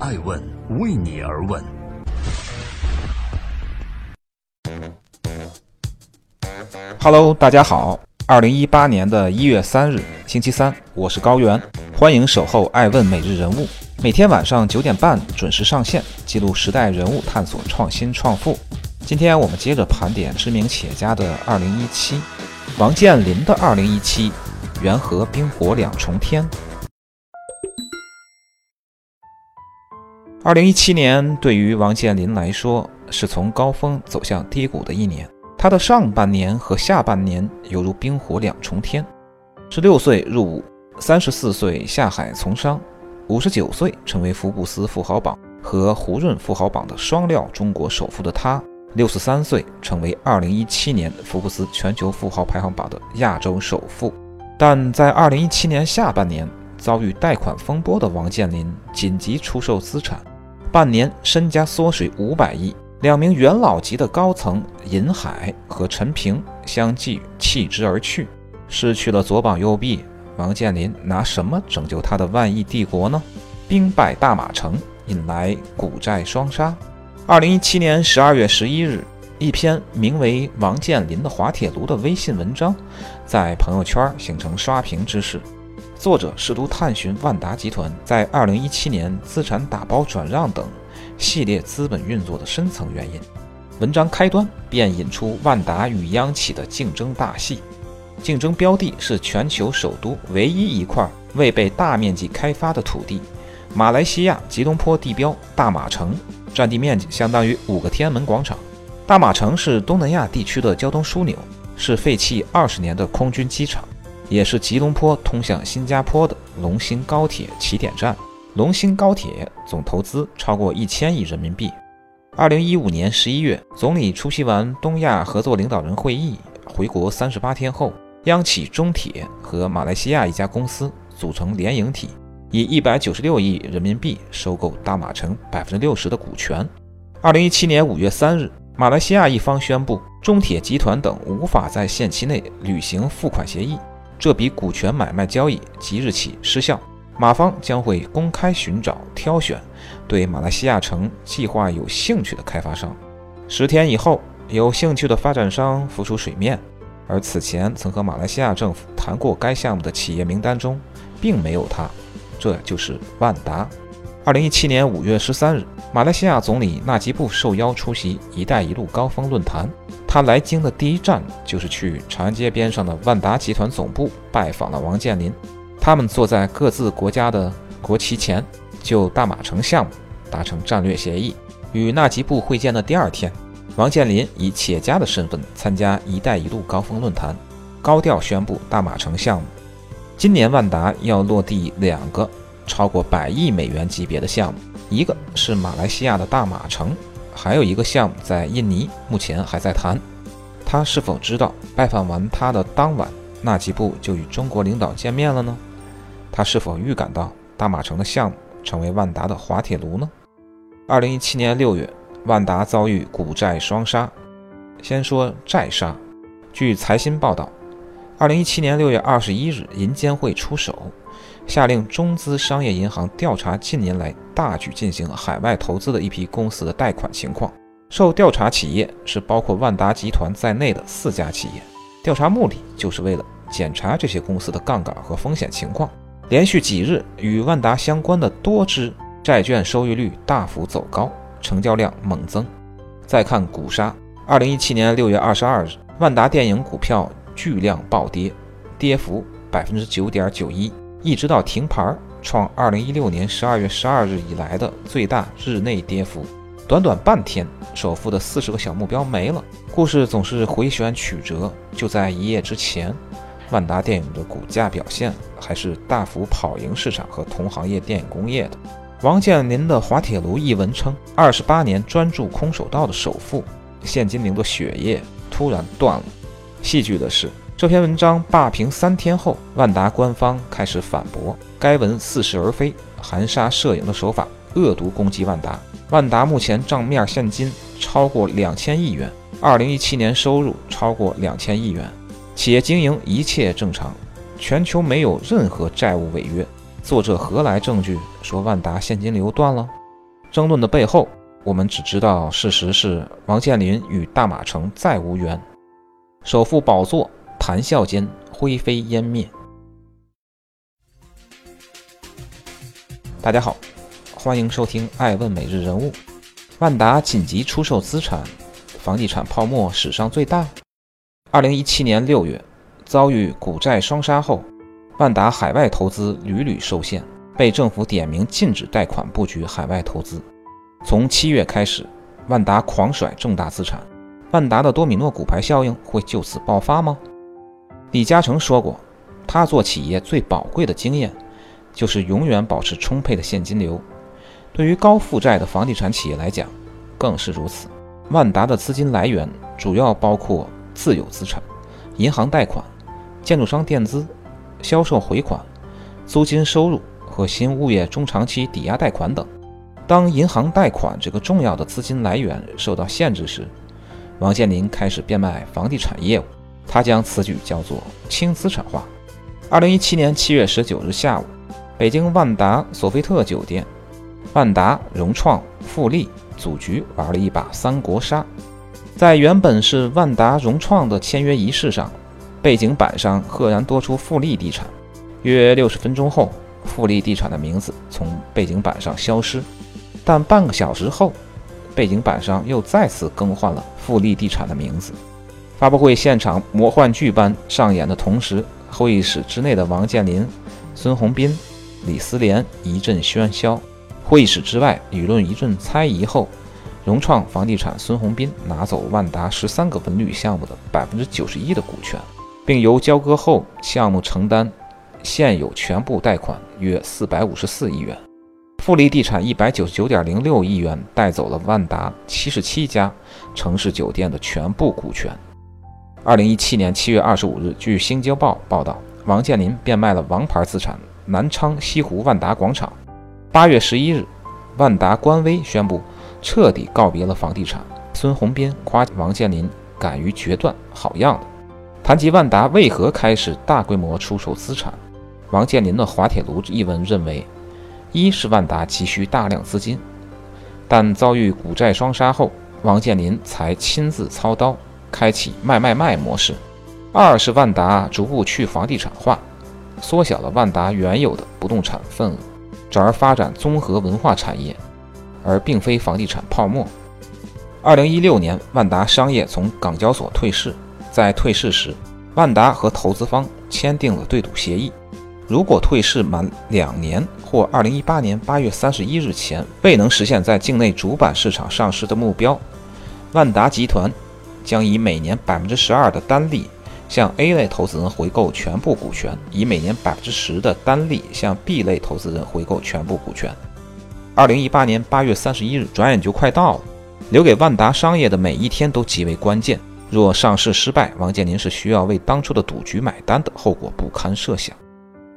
爱问为你而问。Hello，大家好。二零一八年的一月三日，星期三，我是高原，欢迎守候爱问每日人物，每天晚上九点半准时上线，记录时代人物，探索创新创富。今天我们接着盘点知名企业家的二零一七，王健林的二零一七，缘何冰火两重天？二零一七年对于王健林来说，是从高峰走向低谷的一年。他的上半年和下半年犹如冰火两重天。十六岁入伍，三十四岁下海从商，五十九岁成为福布斯富豪榜和胡润富豪榜的双料中国首富的他，六十三岁成为二零一七年福布斯全球富豪排行榜的亚洲首富。但在二零一七年下半年遭遇贷款风波的王健林紧急出售资产，半年身家缩水五百亿。两名元老级的高层尹海和陈平相继弃之而去，失去了左膀右臂，王健林拿什么拯救他的万亿帝国呢？兵败大马城，引来股债双杀。二零一七年十二月十一日，一篇名为《王健林的滑铁卢》的微信文章在朋友圈形成刷屏之势。作者试图探寻万达集团在二零一七年资产打包转让等。系列资本运作的深层原因。文章开端便引出万达与央企的竞争大戏，竞争标的是全球首都唯一一块未被大面积开发的土地——马来西亚吉隆坡地标大马城，占地面积相当于五个天安门广场。大马城是东南亚地区的交通枢纽，是废弃二十年的空军机场，也是吉隆坡通向新加坡的龙兴高铁起点站。龙兴高铁总投资超过一千亿人民币。二零一五年十一月，总理出席完东亚合作领导人会议回国三十八天后，央企中铁和马来西亚一家公司组成联营体，以一百九十六亿人民币收购大马城百分之六十的股权。二零一七年五月三日，马来西亚一方宣布，中铁集团等无法在限期内履行付款协议，这笔股权买卖交易即日起失效。马方将会公开寻找、挑选对马来西亚城计划有兴趣的开发商。十天以后，有兴趣的发展商浮出水面，而此前曾和马来西亚政府谈过该项目的企业名单中，并没有他。这就是万达。二零一七年五月十三日，马来西亚总理纳吉布受邀出席“一带一路”高峰论坛。他来京的第一站就是去长安街边上的万达集团总部拜访了王健林。他们坐在各自国家的国旗前，就大马城项目达成战略协议。与纳吉布会见的第二天，王健林以企业家的身份参加“一带一路”高峰论坛，高调宣布大马城项目。今年万达要落地两个超过百亿美元级别的项目，一个是马来西亚的大马城，还有一个项目在印尼，目前还在谈。他是否知道，拜访完他的当晚，纳吉布就与中国领导见面了呢？他是否预感到大马城的项目成为万达的滑铁卢呢？二零一七年六月，万达遭遇股债双杀。先说债杀。据财新报道，二零一七年六月二十一日，银监会出手，下令中资商业银行调查近年来大举进行海外投资的一批公司的贷款情况。受调查企业是包括万达集团在内的四家企业。调查目的就是为了检查这些公司的杠杆和风险情况。连续几日与万达相关的多只债券收益率大幅走高，成交量猛增。再看股杀，二零一七年六月二十二日，万达电影股票巨量暴跌，跌幅百分之九点九一，一直到停牌，创二零一六年十二月十二日以来的最大日内跌幅。短短半天，首富的四十个小目标没了。故事总是回旋曲折，就在一夜之前。万达电影的股价表现还是大幅跑赢市场和同行业电影工业的。王健林的《滑铁卢》一文称，二十八年专注空手道的首富，现金流的血液突然断了。戏剧的是，这篇文章霸屏三天后，万达官方开始反驳该文似是而非，含沙射影的手法恶毒攻击万达。万达目前账面现金超过两千亿元，二零一七年收入超过两千亿元。企业经营一切正常，全球没有任何债务违约。作者何来证据说万达现金流断了？争论的背后，我们只知道事实是王健林与大马城再无缘，首富宝座谈笑间灰飞烟灭。大家好，欢迎收听《爱问每日人物》。万达紧急出售资产，房地产泡沫史上最大。二零一七年六月，遭遇股债双杀后，万达海外投资屡屡受限。被政府点名禁止贷款布局海外投资。从七月开始，万达狂甩重大资产，万达的多米诺骨牌效应会就此爆发吗？李嘉诚说过，他做企业最宝贵的经验，就是永远保持充沛的现金流。对于高负债的房地产企业来讲，更是如此。万达的资金来源主要包括自有资产、银行贷款、建筑商垫资、销售回款、租金收入。和新物业中长期抵押贷款等，当银行贷款这个重要的资金来源受到限制时，王健林开始变卖房地产业务。他将此举叫做轻资产化。二零一七年七月十九日下午，北京万达索菲特酒店，万达、融创、富力组局玩了一把三国杀。在原本是万达、融创的签约仪式上，背景板上赫然多出富力地产。约六十分钟后。富力地产的名字从背景板上消失，但半个小时后，背景板上又再次更换了富力地产的名字。发布会现场魔幻剧般上演的同时，会议室之内的王健林、孙宏斌、李思廉一阵喧嚣；会议室之外舆论一阵猜疑后，融创房地产孙宏斌拿走万达十三个文旅项目的百分之九十一的股权，并由交割后项目承担。现有全部贷款约四百五十四亿元，富力地产一百九十九点零六亿元带走了万达七十七家城市酒店的全部股权。二零一七年七月二十五日，据《新京报》报道，王健林变卖了王牌资产南昌西湖万达广场。八月十一日，万达官微宣布彻底告别了房地产。孙宏斌夸王健林敢于决断，好样的。谈及万达为何开始大规模出售资产？王健林的滑铁卢一文认为，一是万达急需大量资金，但遭遇股债双杀后，王健林才亲自操刀，开启卖卖卖模式；二是万达逐步去房地产化，缩小了万达原有的不动产份额，转而发展综合文化产业，而并非房地产泡沫。二零一六年，万达商业从港交所退市，在退市时，万达和投资方签订了对赌协议。如果退市满两年或二零一八年八月三十一日前未能实现在境内主板市场上市的目标，万达集团将以每年百分之十二的单利向 A 类投资人回购全部股权，以每年百分之十的单利向 B 类投资人回购全部股权。二零一八年八月三十一日转眼就快到了，留给万达商业的每一天都极为关键。若上市失败，王健林是需要为当初的赌局买单的，后果不堪设想。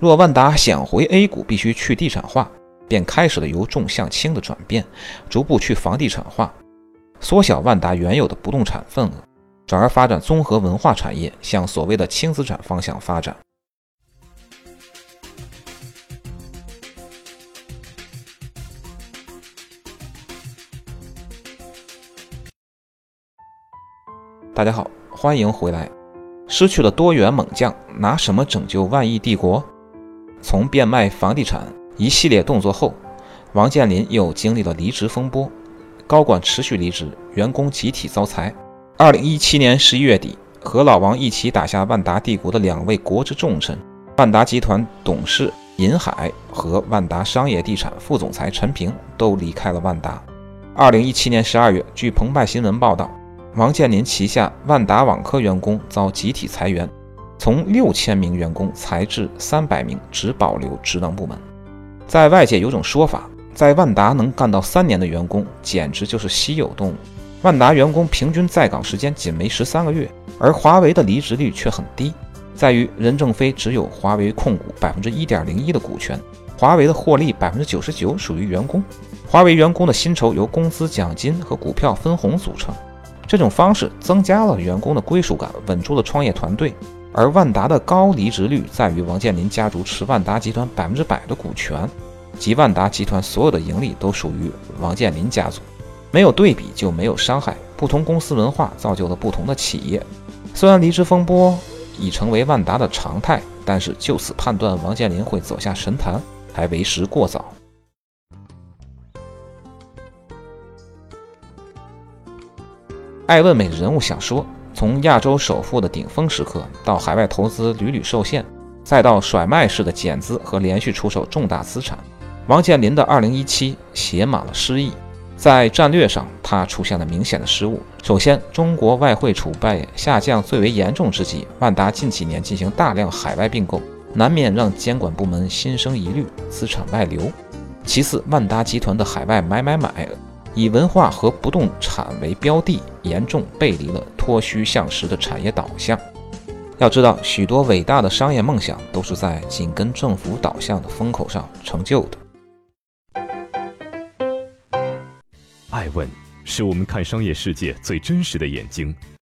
若万达想回 A 股，必须去地产化，便开始了由重向轻的转变，逐步去房地产化，缩小万达原有的不动产份额，转而发展综合文化产业，向所谓的轻资产方向发展。大家好，欢迎回来。失去了多元猛将，拿什么拯救万亿帝国？从变卖房地产一系列动作后，王健林又经历了离职风波，高管持续离职，员工集体遭裁。二零一七年十一月底，和老王一起打下万达帝国的两位国之重臣，万达集团董事尹海和万达商业地产副总裁陈平都离开了万达。二零一七年十二月，据澎湃新闻报道，王健林旗下万达网科员工遭集体裁员。从六千名员工裁至三百名，只保留职能部门。在外界有种说法，在万达能干到三年的员工简直就是稀有动物。万达员工平均在岗时间仅为十三个月，而华为的离职率却很低，在于任正非只有华为控股百分之一点零一的股权，华为的获利百分之九十九属于员工。华为员工的薪酬由工资奖金和股票分红组成，这种方式增加了员工的归属感，稳住了创业团队。而万达的高离职率在于王健林家族持万达集团百分之百的股权，即万达集团所有的盈利都属于王健林家族。没有对比就没有伤害，不同公司文化造就了不同的企业。虽然离职风波已成为万达的常态，但是就此判断王健林会走下神坛还为时过早。爱问美人物想说：从亚洲首富的顶峰时刻，到海外投资屡屡受限，再到甩卖式的减资和连续出售重大资产，王健林的2017写满了诗意。在战略上，他出现了明显的失误。首先，中国外汇储备下降最为严重之际，万达近几年进行大量海外并购，难免让监管部门心生疑虑，资产外流。其次，万达集团的海外买买买，以文化和不动产为标的，严重背离了脱虚向实的产业导向。要知道，许多伟大的商业梦想都是在紧跟政府导向的风口上成就的。爱问是我们看商业世界最真实的眼睛。